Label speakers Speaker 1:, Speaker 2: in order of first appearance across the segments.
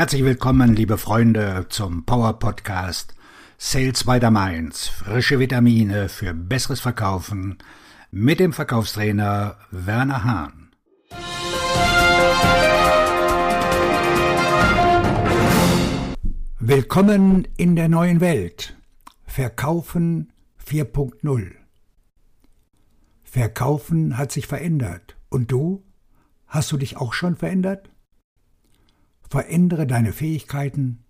Speaker 1: Herzlich willkommen, liebe Freunde, zum Power Podcast Sales by the Mainz. Frische Vitamine für besseres Verkaufen mit dem Verkaufstrainer Werner Hahn. Willkommen in der neuen Welt. Verkaufen 4.0. Verkaufen hat sich verändert. Und du? Hast du dich auch schon verändert? Verändere deine Fähigkeiten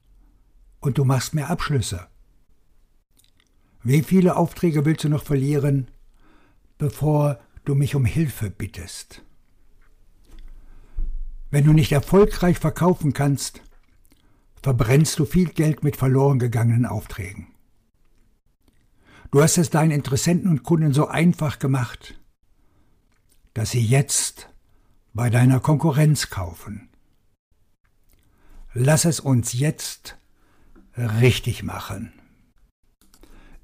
Speaker 1: und du machst mehr Abschlüsse. Wie viele Aufträge willst du noch verlieren, bevor du mich um Hilfe bittest? Wenn du nicht erfolgreich verkaufen kannst, verbrennst du viel Geld mit verloren gegangenen Aufträgen. Du hast es deinen Interessenten und Kunden so einfach gemacht, dass sie jetzt bei deiner Konkurrenz kaufen. Lass es uns jetzt richtig machen.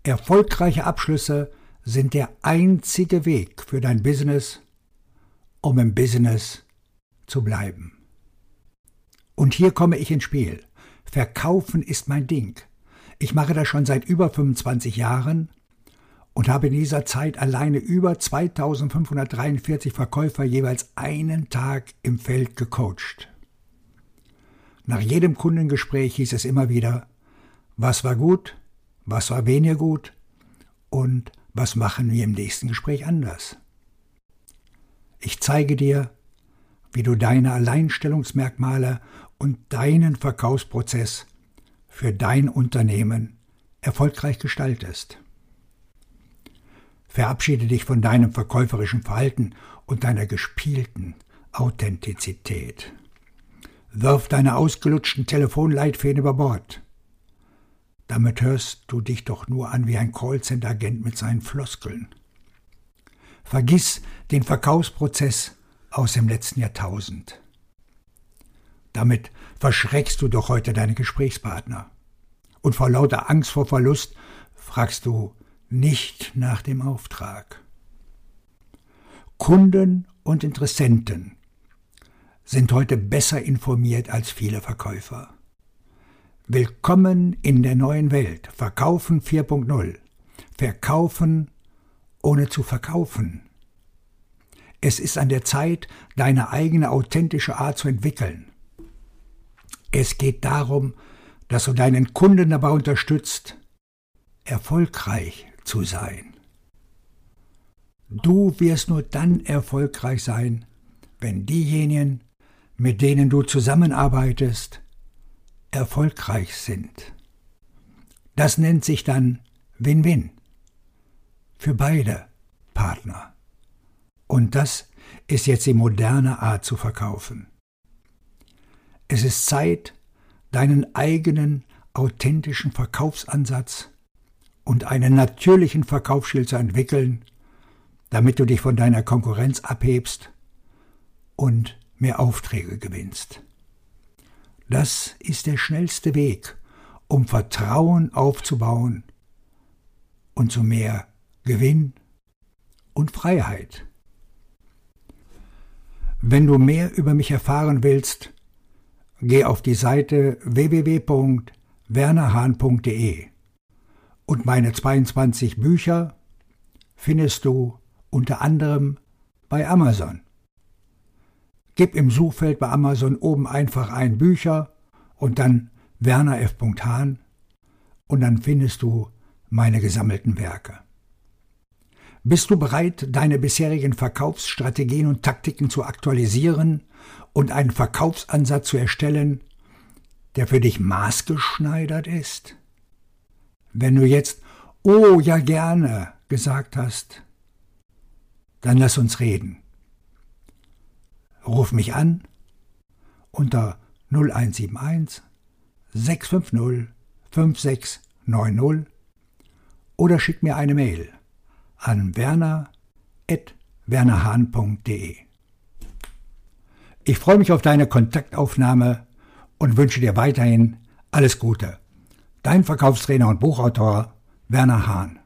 Speaker 1: Erfolgreiche Abschlüsse sind der einzige Weg für dein Business, um im Business zu bleiben. Und hier komme ich ins Spiel. Verkaufen ist mein Ding. Ich mache das schon seit über 25 Jahren und habe in dieser Zeit alleine über 2543 Verkäufer jeweils einen Tag im Feld gecoacht. Nach jedem Kundengespräch hieß es immer wieder, was war gut, was war weniger gut und was machen wir im nächsten Gespräch anders. Ich zeige dir, wie du deine Alleinstellungsmerkmale und deinen Verkaufsprozess für dein Unternehmen erfolgreich gestaltest. Verabschiede dich von deinem verkäuferischen Verhalten und deiner gespielten Authentizität. Wirf deine ausgelutschten Telefonleitfäden über Bord. Damit hörst du dich doch nur an wie ein Callcenter-Agent mit seinen Floskeln. Vergiss den Verkaufsprozess aus dem letzten Jahrtausend. Damit verschreckst du doch heute deine Gesprächspartner. Und vor lauter Angst vor Verlust fragst du nicht nach dem Auftrag. Kunden und Interessenten sind heute besser informiert als viele Verkäufer. Willkommen in der neuen Welt. Verkaufen 4.0. Verkaufen ohne zu verkaufen. Es ist an der Zeit, deine eigene authentische Art zu entwickeln. Es geht darum, dass du deinen Kunden dabei unterstützt, erfolgreich zu sein. Du wirst nur dann erfolgreich sein, wenn diejenigen, mit denen du zusammenarbeitest, erfolgreich sind. Das nennt sich dann Win-Win für beide Partner. Und das ist jetzt die moderne Art zu verkaufen. Es ist Zeit, deinen eigenen authentischen Verkaufsansatz und einen natürlichen Verkaufsschild zu entwickeln, damit du dich von deiner Konkurrenz abhebst und mehr Aufträge gewinnst. Das ist der schnellste Weg, um Vertrauen aufzubauen und zu mehr Gewinn und Freiheit. Wenn du mehr über mich erfahren willst, geh auf die Seite www.wernerhahn.de und meine 22 Bücher findest du unter anderem bei Amazon. Gib im Suchfeld bei Amazon oben einfach ein Bücher und dann Werner F. Hahn und dann findest du meine gesammelten Werke. Bist du bereit, deine bisherigen Verkaufsstrategien und Taktiken zu aktualisieren und einen Verkaufsansatz zu erstellen, der für dich maßgeschneidert ist? Wenn du jetzt Oh ja gerne gesagt hast, dann lass uns reden. Ruf mich an unter 0171 650 5690 oder schick mir eine Mail an werner.wernerhahn.de. Ich freue mich auf deine Kontaktaufnahme und wünsche dir weiterhin alles Gute. Dein Verkaufstrainer und Buchautor Werner Hahn.